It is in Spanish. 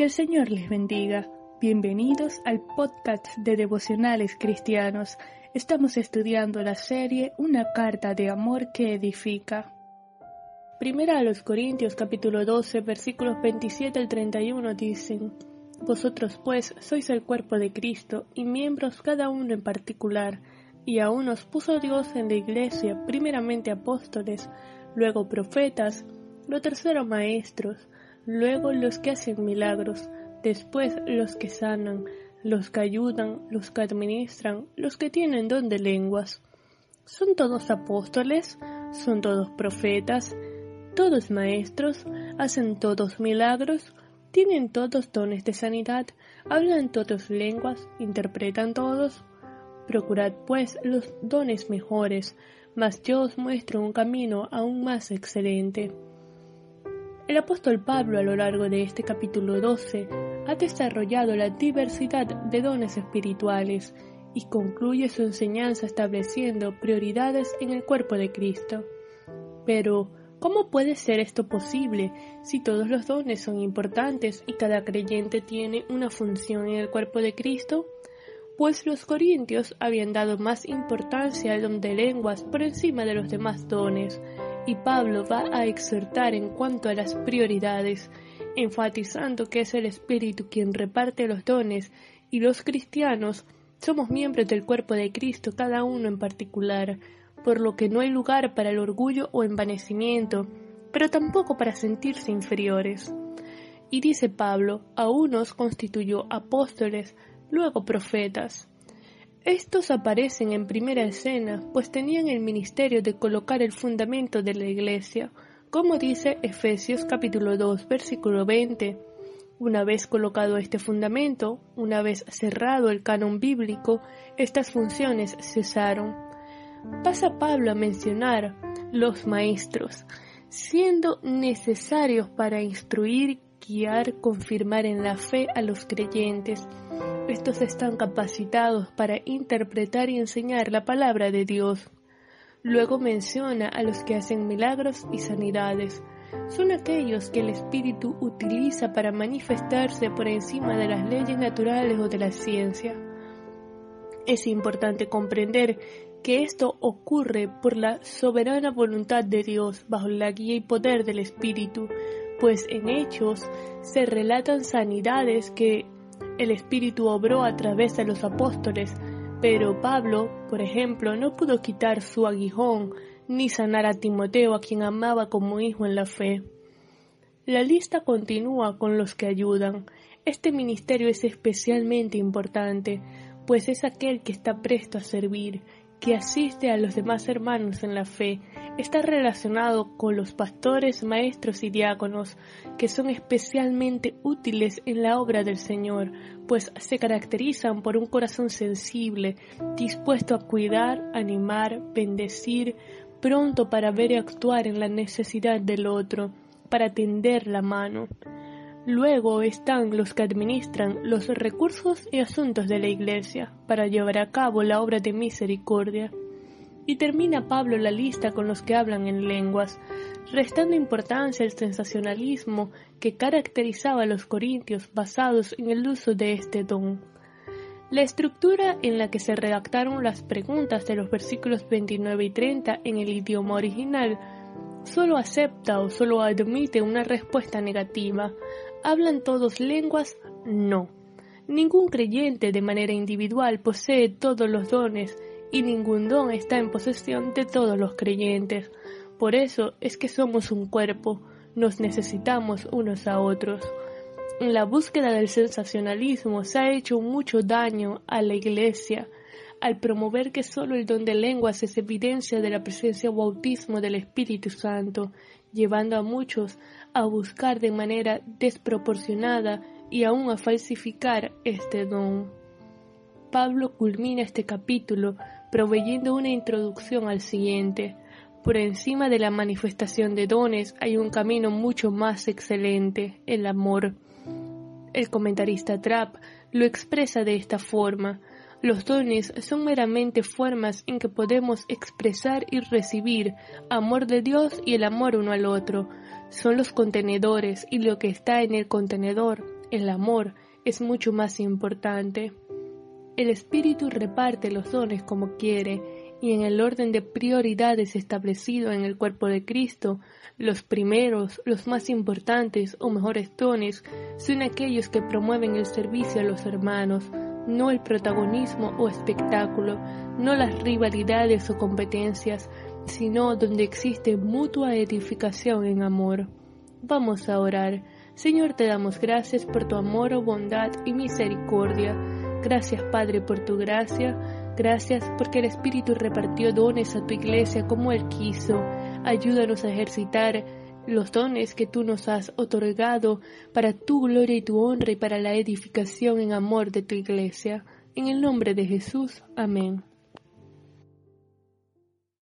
Que el Señor les bendiga. Bienvenidos al podcast de devocionales cristianos. Estamos estudiando la serie Una carta de amor que edifica. Primera a los Corintios capítulo 12 versículos 27 al 31 dicen, Vosotros pues sois el cuerpo de Cristo y miembros cada uno en particular, y aún os puso Dios en la iglesia primeramente apóstoles, luego profetas, lo tercero maestros, luego los que hacen milagros, después los que sanan, los que ayudan, los que administran, los que tienen don de lenguas. ¿Son todos apóstoles? ¿Son todos profetas? ¿Todos maestros? ¿Hacen todos milagros? ¿Tienen todos dones de sanidad? ¿Hablan todos lenguas? ¿Interpretan todos? Procurad pues los dones mejores, mas yo os muestro un camino aún más excelente. El apóstol Pablo a lo largo de este capítulo 12 ha desarrollado la diversidad de dones espirituales y concluye su enseñanza estableciendo prioridades en el cuerpo de Cristo. Pero, ¿cómo puede ser esto posible si todos los dones son importantes y cada creyente tiene una función en el cuerpo de Cristo? Pues los corintios habían dado más importancia al don de lenguas por encima de los demás dones, y Pablo va a exhortar en cuanto a las prioridades, enfatizando que es el Espíritu quien reparte los dones y los cristianos somos miembros del cuerpo de Cristo, cada uno en particular, por lo que no hay lugar para el orgullo o envanecimiento, pero tampoco para sentirse inferiores. Y dice Pablo, a unos constituyó apóstoles, luego profetas, estos aparecen en primera escena, pues tenían el ministerio de colocar el fundamento de la iglesia, como dice Efesios capítulo 2 versículo 20. Una vez colocado este fundamento, una vez cerrado el canon bíblico, estas funciones cesaron. Pasa Pablo a mencionar los maestros, siendo necesarios para instruir, guiar, confirmar en la fe a los creyentes, estos están capacitados para interpretar y enseñar la palabra de Dios. Luego menciona a los que hacen milagros y sanidades. Son aquellos que el Espíritu utiliza para manifestarse por encima de las leyes naturales o de la ciencia. Es importante comprender que esto ocurre por la soberana voluntad de Dios bajo la guía y poder del Espíritu, pues en hechos se relatan sanidades que el Espíritu obró a través de los apóstoles, pero Pablo, por ejemplo, no pudo quitar su aguijón ni sanar a Timoteo, a quien amaba como hijo en la fe. La lista continúa con los que ayudan. Este ministerio es especialmente importante, pues es aquel que está presto a servir, que asiste a los demás hermanos en la fe, está relacionado con los pastores, maestros y diáconos, que son especialmente útiles en la obra del Señor, pues se caracterizan por un corazón sensible, dispuesto a cuidar, animar, bendecir, pronto para ver y actuar en la necesidad del otro, para tender la mano. Luego están los que administran los recursos y asuntos de la Iglesia para llevar a cabo la obra de misericordia. Y termina Pablo la lista con los que hablan en lenguas, restando importancia al sensacionalismo que caracterizaba a los corintios basados en el uso de este don. La estructura en la que se redactaron las preguntas de los versículos 29 y 30 en el idioma original solo acepta o solo admite una respuesta negativa, ¿Hablan todos lenguas? No. Ningún creyente de manera individual posee todos los dones y ningún don está en posesión de todos los creyentes. Por eso es que somos un cuerpo, nos necesitamos unos a otros. La búsqueda del sensacionalismo se ha hecho mucho daño a la Iglesia al promover que solo el don de lenguas es evidencia de la presencia o bautismo del Espíritu Santo, llevando a muchos a buscar de manera desproporcionada y aún a falsificar este don. Pablo culmina este capítulo proveyendo una introducción al siguiente. Por encima de la manifestación de dones hay un camino mucho más excelente, el amor. El comentarista Trapp lo expresa de esta forma. Los dones son meramente formas en que podemos expresar y recibir amor de Dios y el amor uno al otro. Son los contenedores y lo que está en el contenedor, el amor es mucho más importante. El Espíritu reparte los dones como quiere y en el orden de prioridades establecido en el cuerpo de Cristo, los primeros, los más importantes o mejores dones son aquellos que promueven el servicio a los hermanos, no el protagonismo o espectáculo, no las rivalidades o competencias, sino donde existe mutua edificación en amor. Vamos a orar. Señor, te damos gracias por tu amor, bondad y misericordia. Gracias, Padre, por tu gracia. Gracias porque el Espíritu repartió dones a tu iglesia como Él quiso. Ayúdanos a ejercitar los dones que tú nos has otorgado para tu gloria y tu honra y para la edificación en amor de tu iglesia. En el nombre de Jesús. Amén.